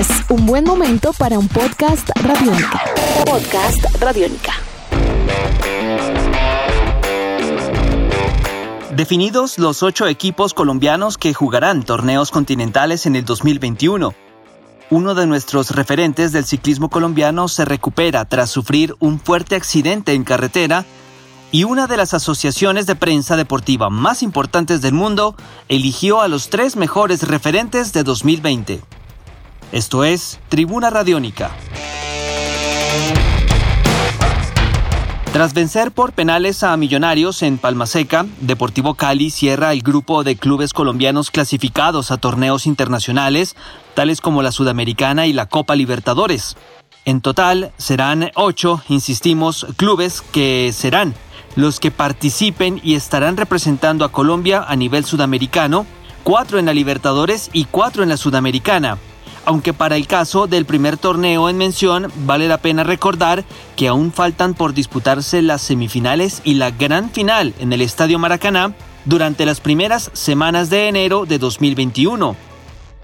Es un buen momento para un podcast radiónica. Podcast radiónica. Definidos los ocho equipos colombianos que jugarán torneos continentales en el 2021. Uno de nuestros referentes del ciclismo colombiano se recupera tras sufrir un fuerte accidente en carretera y una de las asociaciones de prensa deportiva más importantes del mundo eligió a los tres mejores referentes de 2020. Esto es Tribuna Radiónica. Tras vencer por penales a Millonarios en Palmaseca, Deportivo Cali cierra el grupo de clubes colombianos clasificados a torneos internacionales, tales como la Sudamericana y la Copa Libertadores. En total serán ocho, insistimos, clubes que serán los que participen y estarán representando a Colombia a nivel sudamericano, cuatro en la Libertadores y cuatro en la Sudamericana. Aunque para el caso del primer torneo en mención vale la pena recordar que aún faltan por disputarse las semifinales y la gran final en el Estadio Maracaná durante las primeras semanas de enero de 2021.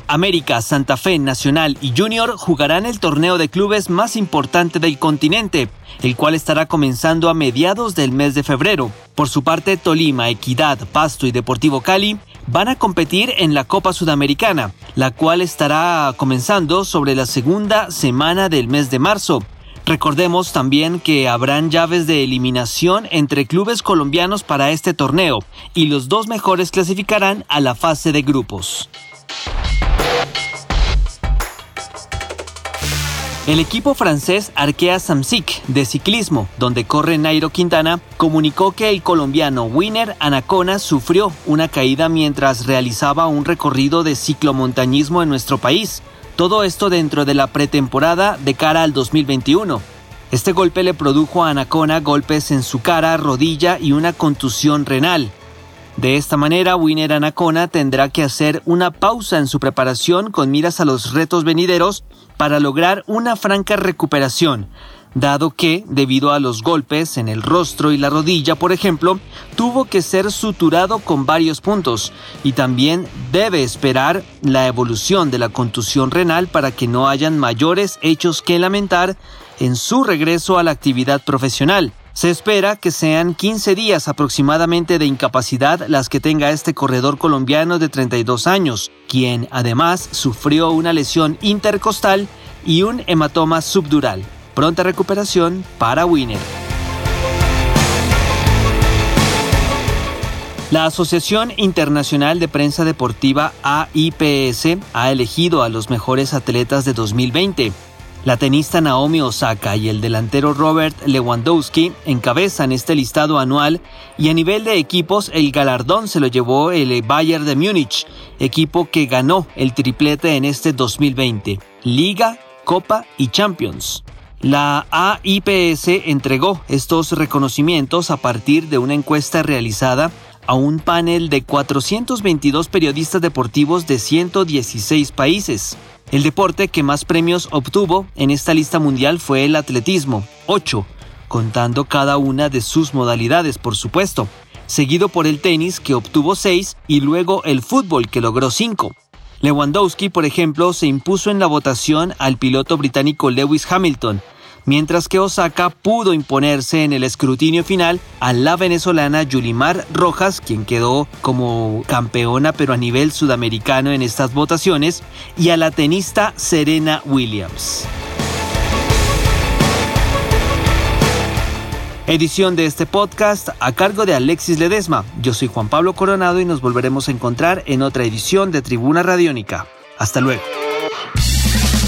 América, Santa Fe, Nacional y Junior jugarán el torneo de clubes más importante del continente, el cual estará comenzando a mediados del mes de febrero. Por su parte, Tolima, Equidad, Pasto y Deportivo Cali van a competir en la Copa Sudamericana, la cual estará comenzando sobre la segunda semana del mes de marzo. Recordemos también que habrán llaves de eliminación entre clubes colombianos para este torneo y los dos mejores clasificarán a la fase de grupos. El equipo francés Arkea Samsic de ciclismo, donde corre Nairo Quintana, comunicó que el colombiano Winner Anacona sufrió una caída mientras realizaba un recorrido de ciclomontañismo en nuestro país. Todo esto dentro de la pretemporada de cara al 2021. Este golpe le produjo a Anacona golpes en su cara, rodilla y una contusión renal. De esta manera, Winner Anacona tendrá que hacer una pausa en su preparación con miras a los retos venideros para lograr una franca recuperación, dado que, debido a los golpes en el rostro y la rodilla, por ejemplo, tuvo que ser suturado con varios puntos y también debe esperar la evolución de la contusión renal para que no hayan mayores hechos que lamentar en su regreso a la actividad profesional. Se espera que sean 15 días aproximadamente de incapacidad las que tenga este corredor colombiano de 32 años, quien además sufrió una lesión intercostal y un hematoma subdural. Pronta recuperación para Winner. La Asociación Internacional de Prensa Deportiva AIPS ha elegido a los mejores atletas de 2020. La tenista Naomi Osaka y el delantero Robert Lewandowski encabezan este listado anual y a nivel de equipos el galardón se lo llevó el Bayern de Múnich, equipo que ganó el triplete en este 2020, Liga, Copa y Champions. La AIPS entregó estos reconocimientos a partir de una encuesta realizada a un panel de 422 periodistas deportivos de 116 países. El deporte que más premios obtuvo en esta lista mundial fue el atletismo, 8, contando cada una de sus modalidades, por supuesto, seguido por el tenis que obtuvo 6 y luego el fútbol que logró 5. Lewandowski, por ejemplo, se impuso en la votación al piloto británico Lewis Hamilton, mientras que Osaka pudo imponerse en el escrutinio final a la venezolana Yulimar Rojas, quien quedó como campeona pero a nivel sudamericano en estas votaciones, y a la tenista Serena Williams. Edición de este podcast a cargo de Alexis Ledesma. Yo soy Juan Pablo Coronado y nos volveremos a encontrar en otra edición de Tribuna Radiónica. Hasta luego.